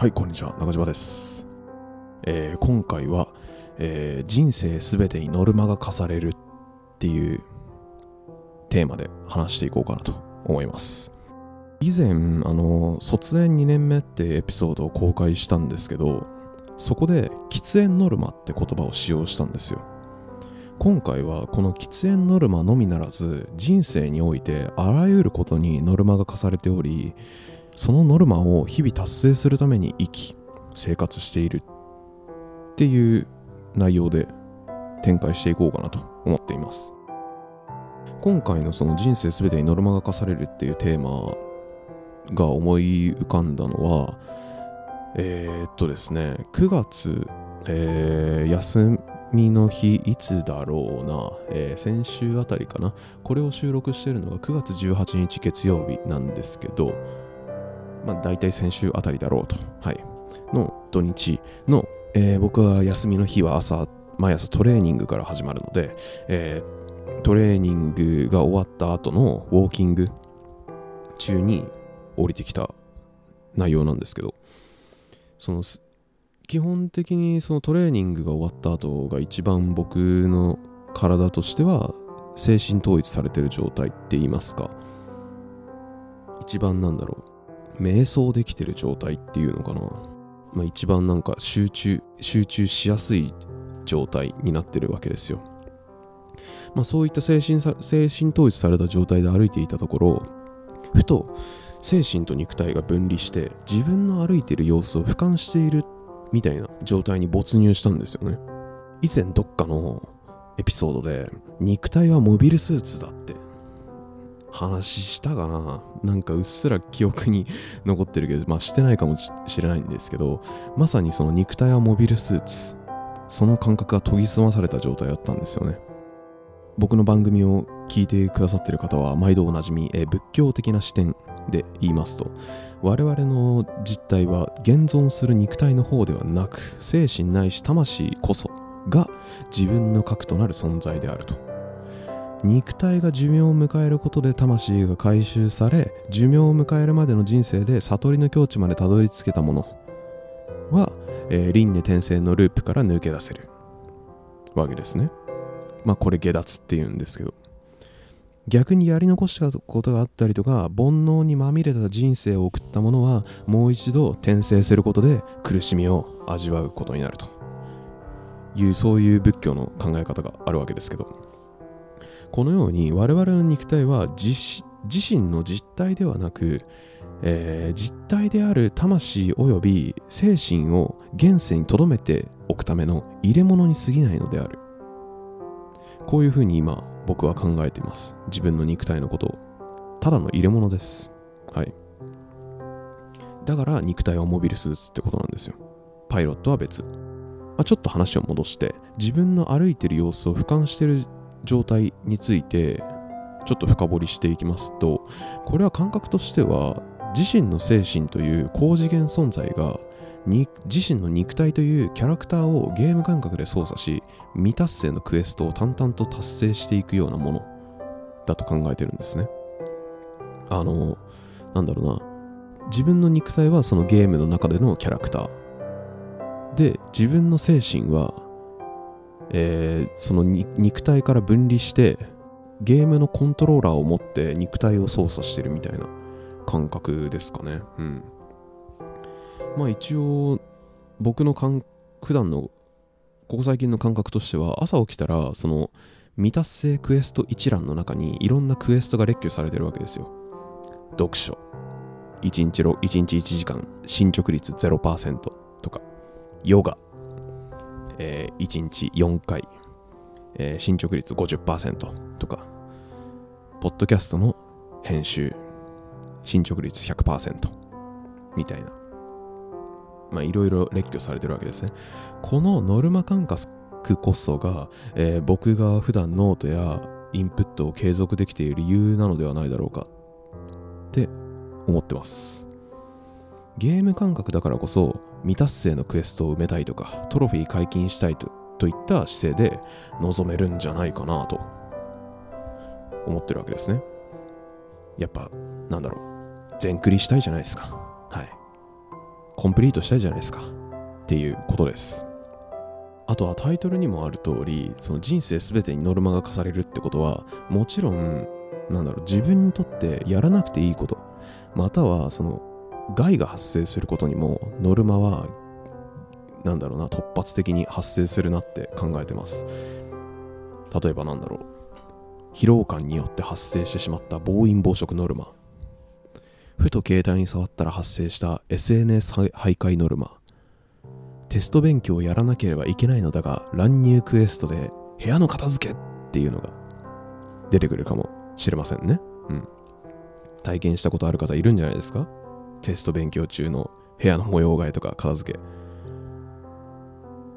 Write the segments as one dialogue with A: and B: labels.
A: はい、こんにちは。中島です。えー今回は、えー人生すべてにノルマが課されるっていうテーマで話していこうかなと思います。以前、あの、卒園2年目ってエピソードを公開したんですけど、そこで喫煙ノルマって言葉を使用したんですよ。今回はこの喫煙ノルマのみならず人生においてあらゆることにノルマが課されておりそのノルマを日々達成するために生き生活しているっていう内容で展開していこうかなと思っています。今回のその人生すべてにノルマが課されるっていうテーマが思い浮かんだのはえー、っとですね9月、えー休みの日いつだろうな、えー先週あたりかな。これを収録してるのが9月18日月曜日なんですけどまあ、大体先週あたりだろうと、はい、の土日の、えー僕は休みの日は朝、毎朝トレーニングから始まるので、えートレーニングが終わった後のウォーキング中に降りてきた内容なんですけど、その基本的にそのトレーニングが終わった後が一番僕の体としては精神統一されてる状態って言いますか、一番なんだろう、瞑想できてる状態っていうのかな、まあ、一番なんか集中集中しやすい状態になってるわけですよ、まあ、そういった精神さ精神統一された状態で歩いていたところふと精神と肉体が分離して自分の歩いてる様子を俯瞰しているみたいな状態に没入したんですよね。以前どっかのエピソードで肉体はモビルスーツだって話したかななんかうっすら記憶に残ってるけど、まあしてないかもしれないんですけど、まさにその肉体はモビルスーツ、その感覚が研ぎ澄まされた状態だったんですよね。僕の番組を聞いてくださってる方は毎度おなじみ、え仏教的な視点で言いますと、我々の実態は現存する肉体の方ではなく、精神ないし魂こそが自分の核となる存在であると。肉体が寿命を迎えることで魂が回収され寿命を迎えるまでの人生で悟りの境地までたどり着けたものは、えー輪廻転生のループから抜け出せるわけですね。まあこれ下脱っていうんですけど。逆にやり残したことがあったりとか煩悩にまみれた人生を送った者はもう一度転生することで苦しみを味わうことになるというそういう仏教の考え方があるわけですけど。このように我々の肉体は自身の実体ではなく、えー実体である魂及び精神を現世に留めておくための入れ物に過ぎないのである。こういうふうに今僕は考えています。自分の肉体のことを。ただの入れ物です。はい。だから肉体はモビルスーツってことなんですよ。パイロットは別、まあ、ちょっと話を戻して自分の歩いてる様子を俯瞰してる状態についてちょっと深掘りしていきますとこれは感覚としては自身の精神という高次元存在がに自身の肉体というキャラクターをゲーム感覚で操作し未達成のクエストを淡々と達成していくようなものだと考えてるんですね。あのなんだろうな。自分の肉体はそのゲームの中でのキャラクター。で自分の精神はえーその肉体から分離してゲームのコントローラーを持って肉体を操作してるみたいな感覚ですかね。うん。まあ一応僕の感普段のここ最近の感覚としては朝起きたらその未達成クエスト一覧の中にいろんなクエストが列挙されてるわけですよ。読書。1日 ,1 日1時間進捗率0%とか。ヨガ。えー1日4回、えー進捗率50%とか、ポッドキャストの編集、進捗率100%みたいな。まあ、いろいろ列挙されてるわけですね。このノルマ感覚こそが、えー僕が普段ノートやインプットを継続できている理由なのではないだろうかって思ってます。ゲーム感覚だからこそ未達成のクエストを埋めたいとかトロフィー解禁したいとといった姿勢で臨めるんじゃないかなと思ってるわけですね。やっぱなんだろう全クリしたいじゃないですか。はい。コンプリートしたいじゃないですかっていうことですあとはタイトルにもある通りその人生全てにノルマが課されるってことはもちろんなんだろう自分にとってやらなくていいことまたはその害が発生することにもノルマはなんだろうな突発的に発生するなって考えてます。例えばなんだろう。疲労感によって発生してしまった暴飲暴食ノルマ。ふと携帯に触ったら発生した SNS 徘徊ノルマ。テスト勉強をやらなければいけないのだが乱入クエストで部屋の片付けっていうのが出てくるかもしれませんね。うん。体験したことある方いるんじゃないですか？テスト勉強中の部屋の模様替えとか片付け。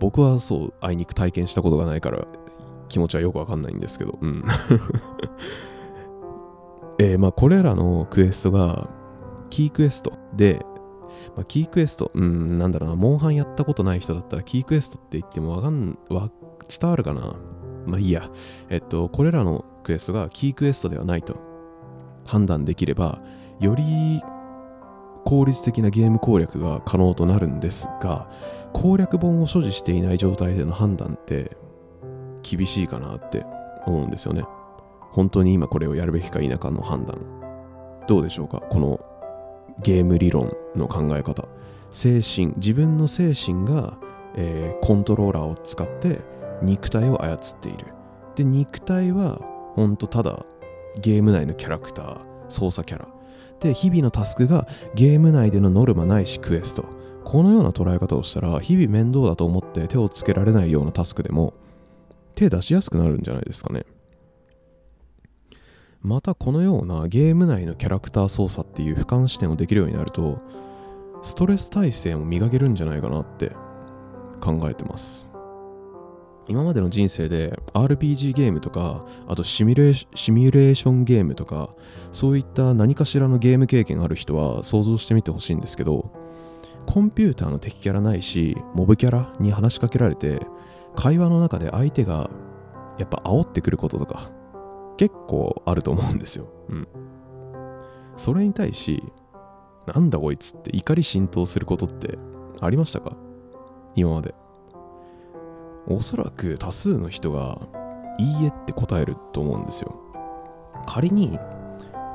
A: 僕はそうあいにく体験したことがないから気持ちはよくわかんないんですけど。うん。えー、まあこれらのクエストがキークエストで、まあ、キークエスト、うん、なんだろうな、モンハンやったことない人だったらキークエストって言ってもわかん、わ、伝わるかな？まあいいや。えっと、これらのクエストがキークエストではないと判断できれば、より効率的なゲーム攻略が可能となるんですが、攻略本を所持していない状態での判断って厳しいかなって思うんですよね。本当に今これをやるべきか否かの判断。どうでしょうか？このゲーム理論の考え方精神自分の精神が、えー、コントローラーを使って肉体を操っているで肉体はほんとただゲーム内のキャラクター操作キャラで日々のタスクがゲーム内でのノルマないしクエスト。このような捉え方をしたら日々面倒だと思って手をつけられないようなタスクでも手出しやすくなるんじゃないですかね。またこのようなゲーム内のキャラクター操作っていう俯瞰視点をできるようになるとストレス耐性も磨けるんじゃないかなって考えてます。今までの人生で RPG ゲームとかあとシミュレーションゲームとかそういった何かしらのゲーム経験ある人は想像してみてほしいんですけどコンピューターの敵キャラないしモブキャラに話しかけられて会話の中で相手がやっぱ煽ってくることとか結構あると思うんですよ。うん。それに対し、なんだこいつって怒り浸透することってありましたか？今まで。おそらく多数の人がいいえって答えると思うんですよ。仮に、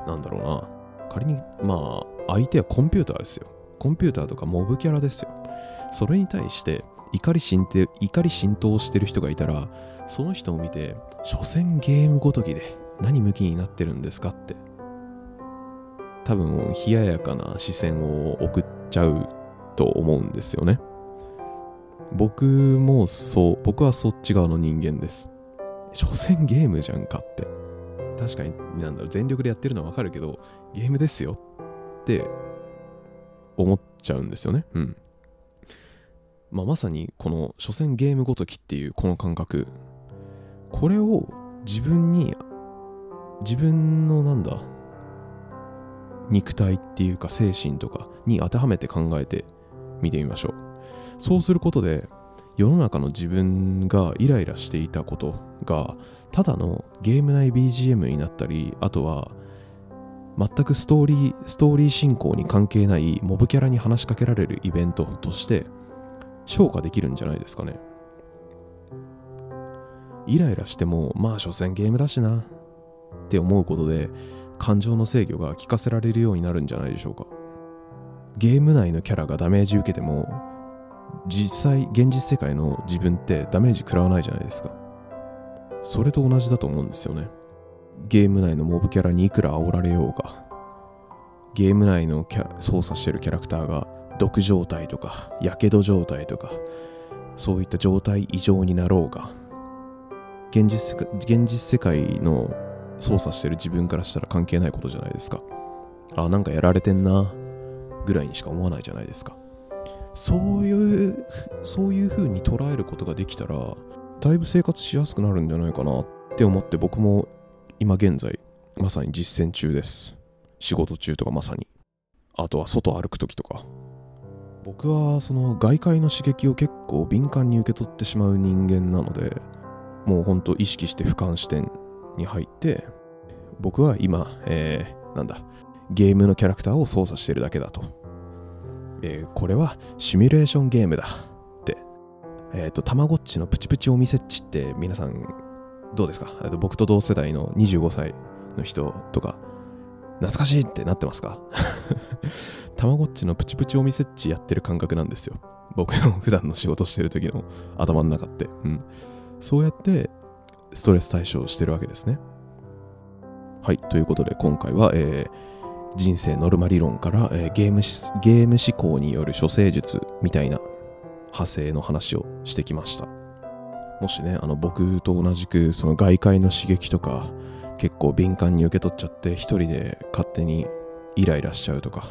A: なんだろうな。仮に、まあ、相手はコンピューターですよ。コンピューターとかモブキャラですよ。それに対して怒り浸透怒り浸透してる人がいたら、その人を見て、所詮ゲームごときで何向きになってるんですかって。多分、冷ややかな視線を送っちゃうと思うんですよね。僕もそう、僕はそっち側の人間です。所詮ゲームじゃんかって。確かに、なんだろう、全力でやってるのはわかるけど、ゲームですよって思っちゃうんですよね。うん。まあ、まさにこの所詮ゲームごときっていうこの感覚これを自分に自分のなんだ肉体っていうか精神とかに当てはめて考えてみてみましょうそうすることで世の中の自分がイライラしていたことがただのゲーム内 BGM になったりあとは全くストーリーストーリー進行に関係ないモブキャラに話しかけられるイベントとして消化できるんじゃないですかね。イライラしてもまあ所詮ゲームだしなって思うことで感情の制御が効かせられるようになるんじゃないでしょうか。ゲーム内のキャラがダメージ受けても実際現実世界の自分ってダメージ食らわないじゃないですか。それと同じだと思うんですよね。ゲーム内のモブキャラにいくら煽られようがゲーム内のキャ操作してるキャラクターが毒状態とかやけど状態とかそういった状態異常になろうが現実現実世界の操作してる自分からしたら関係ないことじゃないですか。あなんかやられてんなぐらいにしか思わないじゃないですか。そういうそういう風に捉えることができたらだいぶ生活しやすくなるんじゃないかなって思って僕も今現在まさに実践中です。仕事中とかまさに。あとは外歩く時とか。僕はその外界の刺激を結構敏感に受け取ってしまう人間なのでもうほんと意識して俯瞰視点に入って僕は今、えー、なんだゲームのキャラクターを操作してるだけだと。えーこれはシミュレーションゲームだって。えっ、と、たまごっちのプチプチお店っちって皆さんどうですか？と僕と同世代の25歳の人とか、懐かしいってなってますか？たまごっちのプチプチお店っちやってる感覚なんですよ。僕の普段の仕事してる時の頭の中って。うん。そうやってストレス対処をしてるわけですね。はい。ということで今回は、えー人生ノルマ理論から、えーゲームゲーム思考による処世術みたいな派生の話をしてきました。もしね、あの僕と同じくその外界の刺激とか結構敏感に受け取っちゃって一人で勝手にイライラしちゃうとか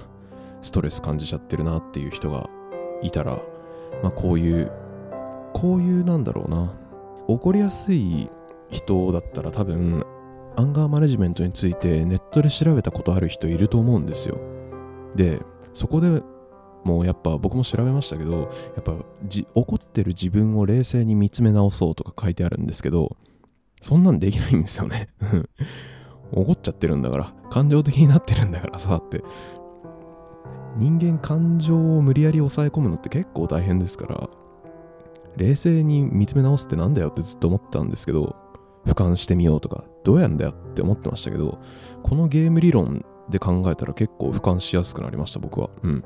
A: ストレス感じちゃってるなっていう人がいたら、まあ、こういうこういうなんだろうな怒りやすい人だったら多分アンガーマネジメントについてネットで調べたことある人いると思うんですよ。でそこでもうやっぱ僕も調べましたけどやっぱじ怒ってる自分を冷静に見つめ直そうとか書いてあるんですけどそんなんできないんですよね。怒っちゃってるんだから感情的になってるんだからさって。人間感情を無理やり抑え込むのって結構大変ですから冷静に見つめ直すってなんだよってずっと思ってたんですけど俯瞰してみようとかどうやんだよって思ってましたけどこのゲーム理論で考えたら結構俯瞰しやすくなりました僕は。うん。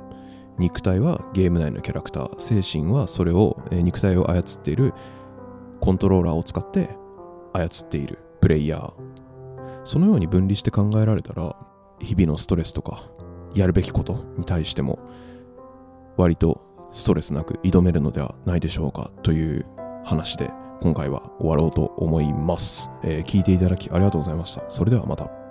A: 肉体はゲーム内のキャラクター精神はそれを、えー肉体を操っているコントローラーを使って操っているプレイヤー。そのように分離して考えられたら日々のストレスとかやるべきことに対しても割とストレスなく挑めるのではないでしょうかという話で。今回は終わろうと思います、えー聞いていただきありがとうございました。それではまた。